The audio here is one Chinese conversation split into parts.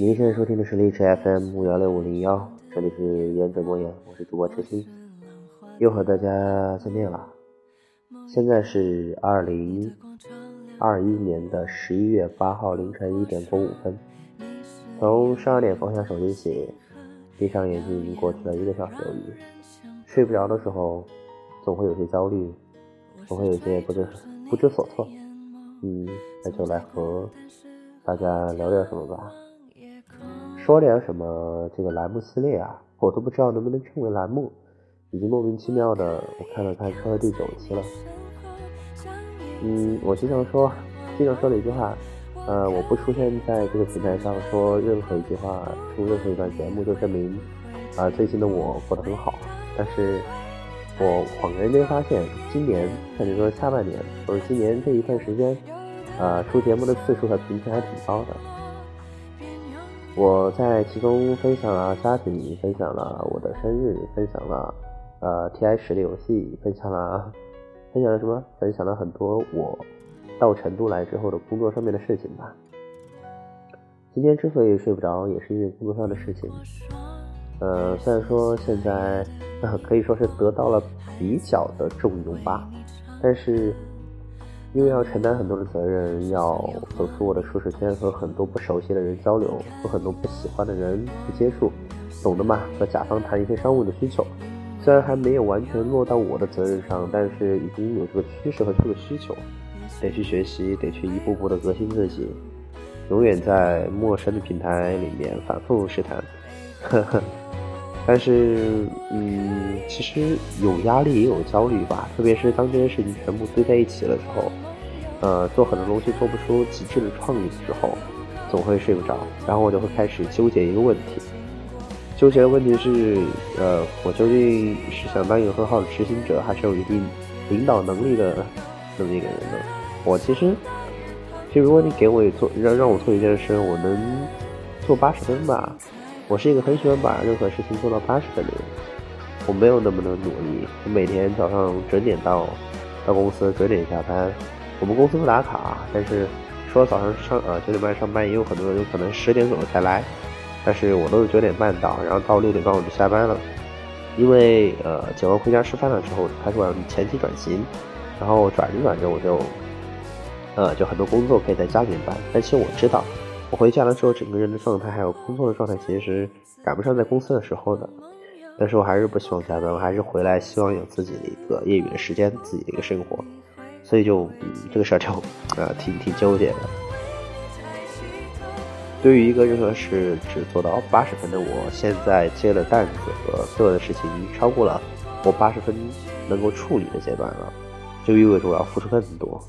您现在收听的是荔枝 FM 五幺六五零幺，这里是言者莫言，我是主播痴心，又和大家见面了。现在是二零二一年的十一月八号凌晨一点过五分，从十二点放下手机起，闭上眼睛已经过去了一个小时有余。睡不着的时候，总会有些焦虑，总会有些不知不知所措。嗯，那就来和大家聊点什么吧。说点什么？这个栏目系列啊，我都不知道能不能称为栏目，已经莫名其妙的，我看了看，说了第九期了。嗯，我经常说，经常说的一句话，呃，我不出现在这个平台上说任何一句话，出任何一段节目，就证明啊，最近的我过得很好。但是我恍然间发现，今年甚至说下半年，或者今年这一段时间，呃，出节目的次数和频次还挺高的。我在其中分享了家庭，分享了我的生日，分享了呃 T I 十的游戏，分享了 分享了什么？分享了很多我到成都来之后的工作上面的事情吧。今天之所以睡不着，也是因为工作上的事情。呃，虽然说现在 可以说是得到了比较的重用吧，但是。因为要承担很多的责任，要走出我的舒适圈，和很多不熟悉的人交流，和很多不喜欢的人去接触，懂的嘛？和甲方谈一些商务的需求，虽然还没有完全落到我的责任上，但是已经有这个趋势和这个需求，得去学习，得去一步步的革新自己，永远在陌生的平台里面反复试探，呵呵。但是，嗯，其实有压力也有焦虑吧，特别是当这些事情全部堆在一起了之后，呃，做很多东西做不出极致的创意的时候，总会睡不着，然后我就会开始纠结一个问题，纠结的问题是，呃，我究竟是想当一个很好的执行者，还是有一定领导能力的这么一个人呢？我其实，其实如果你给我做让让我做一件事，我能做八十分吧。我是一个很喜欢把任何事情做到八十分的人，我没有那么的努力。我每天早上准点到，到公司准点下班。我们公司不打卡，但是说早上上呃九点半上班，也有很多人有可能十点左右才来，但是我都是九点半到，然后到六点半我就下班了。因为呃剪完回家吃饭的时候开始往前期转型，然后转着转着我就，呃就很多工作可以在家里办。但其实我知道。我回家的时候，整个人的状态还有工作的状态，其实赶不上在公司的时候的。但是我还是不希望加班，我还是回来希望有自己的一个业余的时间，自己的一个生活。所以就嗯这个事儿就呃挺挺纠结的。对于一个任何事只做到八十分的我，现在接的担子和做的事情已经超过了我八十分能够处理的阶段了，就意味着我要付出更多。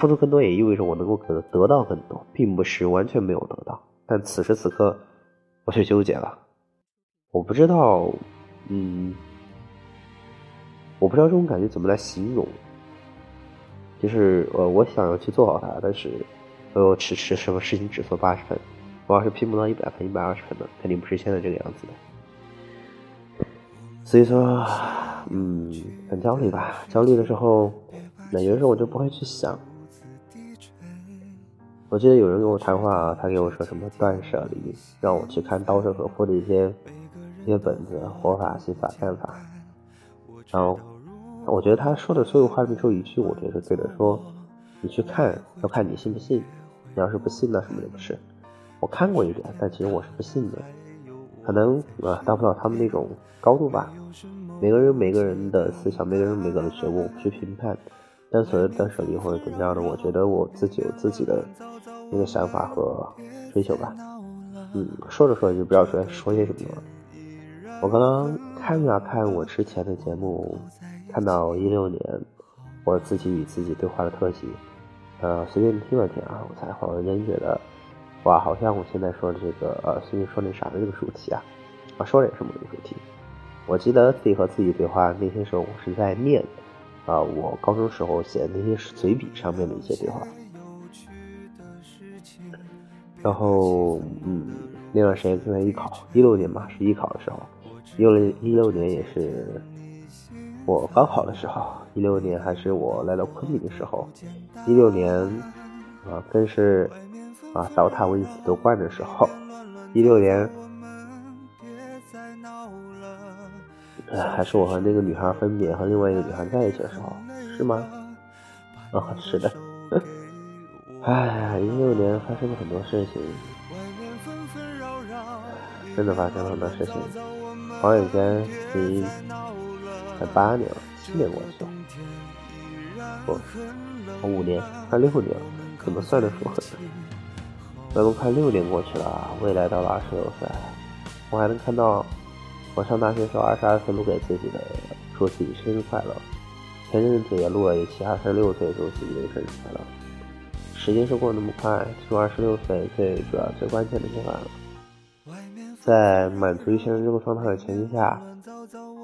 付出更多也意味着我能够得得到更多，并不是完全没有得到。但此时此刻，我却纠结了。我不知道，嗯，我不知道这种感觉怎么来形容。就是呃，我想要去做好它，但是呃，迟迟什么事情只做八十分。我要是拼不到一百分、一百二十分的，肯定不是现在这个样子的。所以说，嗯，很焦虑吧？焦虑的时候，那有的时候我就不会去想。我记得有人跟我谈话啊，他给我说什么断舍离，让我去看稻盛和夫的一些一些本子，活法、心法、干法。然后我觉得他说的所有话里面有一句，我觉得是对的，说你去看，要看你信不信。你要是不信，那什么也不是。我看过一点，但其实我是不信的，可能啊达不到他们那种高度吧。每个人每个人的思想，每个人每个人的觉悟，不去评判。但所谓的舍离或者怎么样的，我觉得我自己有自己的那个想法和追求吧。嗯，说着说着就不知道说说些什么了。我刚刚看了看我之前的节目，看到一六年我自己与自己对话的特辑，呃，随便听了听啊，我才恍然间觉得，哇，好像我现在说的这个呃，随便说那啥的这个主题啊，啊，说的也是某个主题。我记得自己和自己对话那些时候，我是在念。啊，我高中时候写的那些随笔上面的一些对话，然后嗯，那段时间正在艺考，一六年嘛是艺考的时候，一六一六年也是我高考的时候，一六年还是我来到昆明的时候，一六年啊更是啊倒塔为死夺冠的时候，一六年，还是我和那个女孩分别和另外一个女孩在一起的时候，是吗？啊，是的。哎，一六年发生了很多事情，真的发生了很多事情。转眼间已经才八年了，七年过去了，不，五年，快六年了，怎么算的出？那都快六年过去了，未来到了二十六岁，我还能看到我上大学时候二十二岁录给自己的，祝自己生日快乐。前阵子也录了一期二十六岁祝自己的生日快乐。时间是过那么快，进入二十六岁最主要、最关键的阶段了。在满足于现在这个状态的前提下，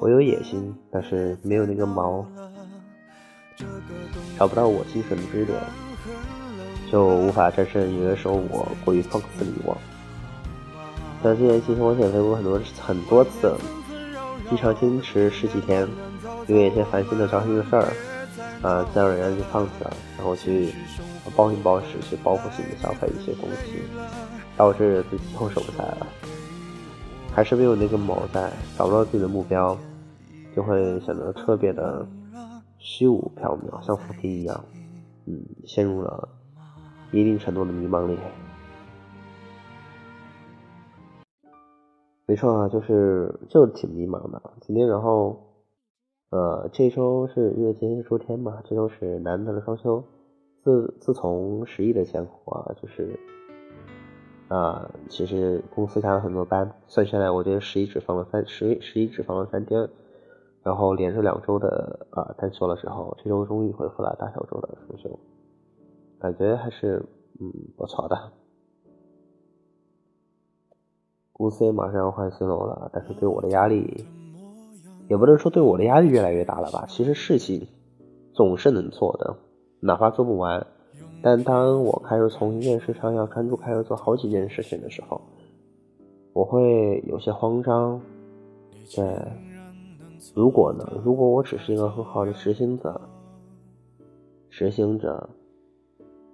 我有野心，但是没有那个毛，找不到我精神的支点，就无法战胜有的时候我过于放肆的欲望。像今年其实我减肥过很多很多次，经常坚持十几天，因为一些烦心的、糟心的事儿。啊，自然而然就放弃了，然后去暴饮暴食，去报复性的消费一些东西，导致自己又瘦不下了。还是没有那个毛在，找不到自己的目标，就会显得特别的虚无缥缈，像浮萍一样，嗯，陷入了一定程度的迷茫里。没错啊，就是就挺迷茫的。今天然后。呃，这周是因为今天是周天嘛？这周是难得的双休。自自从十一的前后啊，就是啊，其实公司加了很多班，算下来，我觉得十一只放了三十十一只放了三天，然后连着两周的啊单休了之后，这周终于恢复了大小周的双休，感觉还是嗯不错的。公司也马上要换新楼了，但是对我的压力。也不能说对我的压力越来越大了吧？其实事情总是能做的，哪怕做不完。但当我开始从一件事上要专注，开始做好几件事情的时候，我会有些慌张。对，如果呢？如果我只是一个很好的执行者，执行者，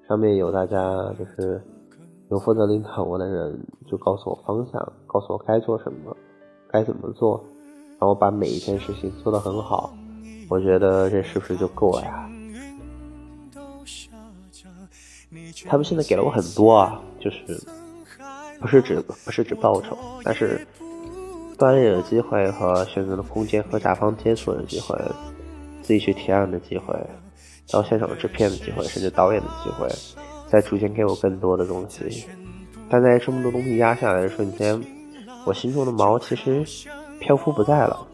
上面有大家就是有负责领导我的人，就告诉我方向，告诉我该做什么，该怎么做。然后把每一件事情做得很好，我觉得这是不是就够了呀？他们现在给了我很多啊，就是不是指不是指报酬，但是锻炼的机会和选择的空间和甲方接触的机会，自己去提案的机会，到现场制片的机会，甚至导演的机会，在逐渐给我更多的东西。但在这么多东西压下来的瞬间，我心中的毛其实。漂浮不在了，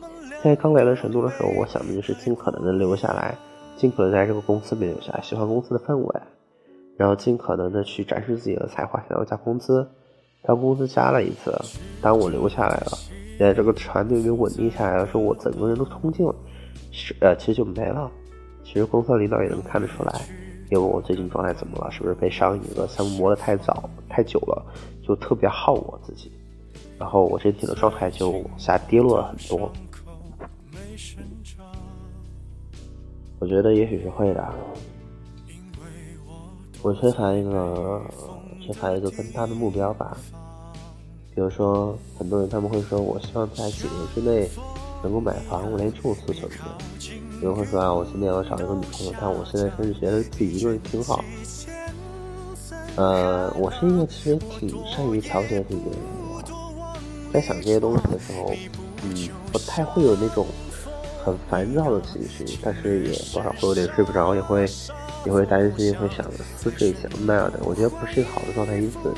在刚来到成都的时候，我想的就是尽可能的留下来，尽可能在这个公司里留下来，喜欢公司的氛围，然后尽可能的去展示自己的才华，想要加工资。当工资加了一次，当我留下来了，在这个团队里稳定下来的时候，我整个人都冲劲了，是呃，其实就没了。其实公司领导也能看得出来，因为我最近状态怎么了？是不是被上一个项目磨得太早、太久了，就特别耗我自己。然后我身体的状态就往下跌落了很多，我觉得也许是会的。我缺乏一个缺乏一个更大的目标吧，比如说很多人他们会说，我希望在几年之内能够买房，我连这种诉求都没有。有人会说啊，我今天要找一个女朋友，但我现在甚至觉得自己一个人挺好。呃，我是一个其实挺善于调节自己的人。在想这些东西的时候，嗯，不太会有那种很烦躁的情绪，但是也多少会有点睡不着，也会也会担心，会想思这想那样的。我觉得不是一个好的状态，因此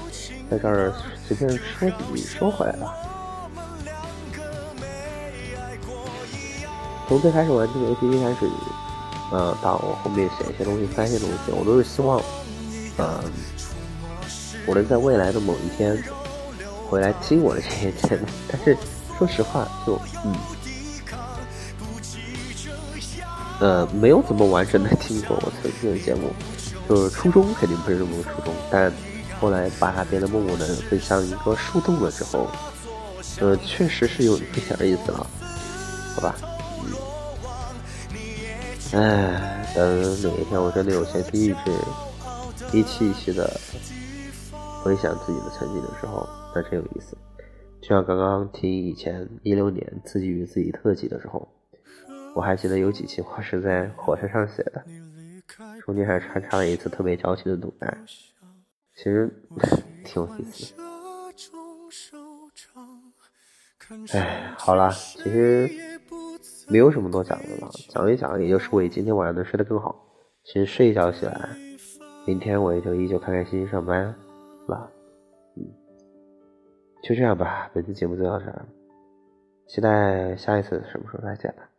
在这儿随便说几句，说回来了。从最开始玩这个 APP 开始，呃，到我后面写一些东西、翻一些东西，我都是希望，呃，我能在未来的某一天。回来听我的这些节目，但是说实话，就嗯，呃，没有怎么完整的听过我曾经的节目，就是初衷肯定不是这么个初衷，但后来把它变得默默的更像一个树洞了之后，呃，确实是有一点意思了，哎，等哪一天我真的有闲情逸致，一期一期的回想自己的曾经的时候。那真有意思。就像刚刚听以前一六年自己与自己特辑的时候，我还记得有几期话是在火车上写的，中间还穿插了一次特别矫情的独白，其实挺有意思的。哎，好了，其实没有什么多讲的了，讲一讲也就是为今天晚上能睡得更好。其实睡一觉起来，明天我也就依旧开开心心上班了。嗯，就这样吧，本期节目就到这儿，期待下一次什么时候再见吧。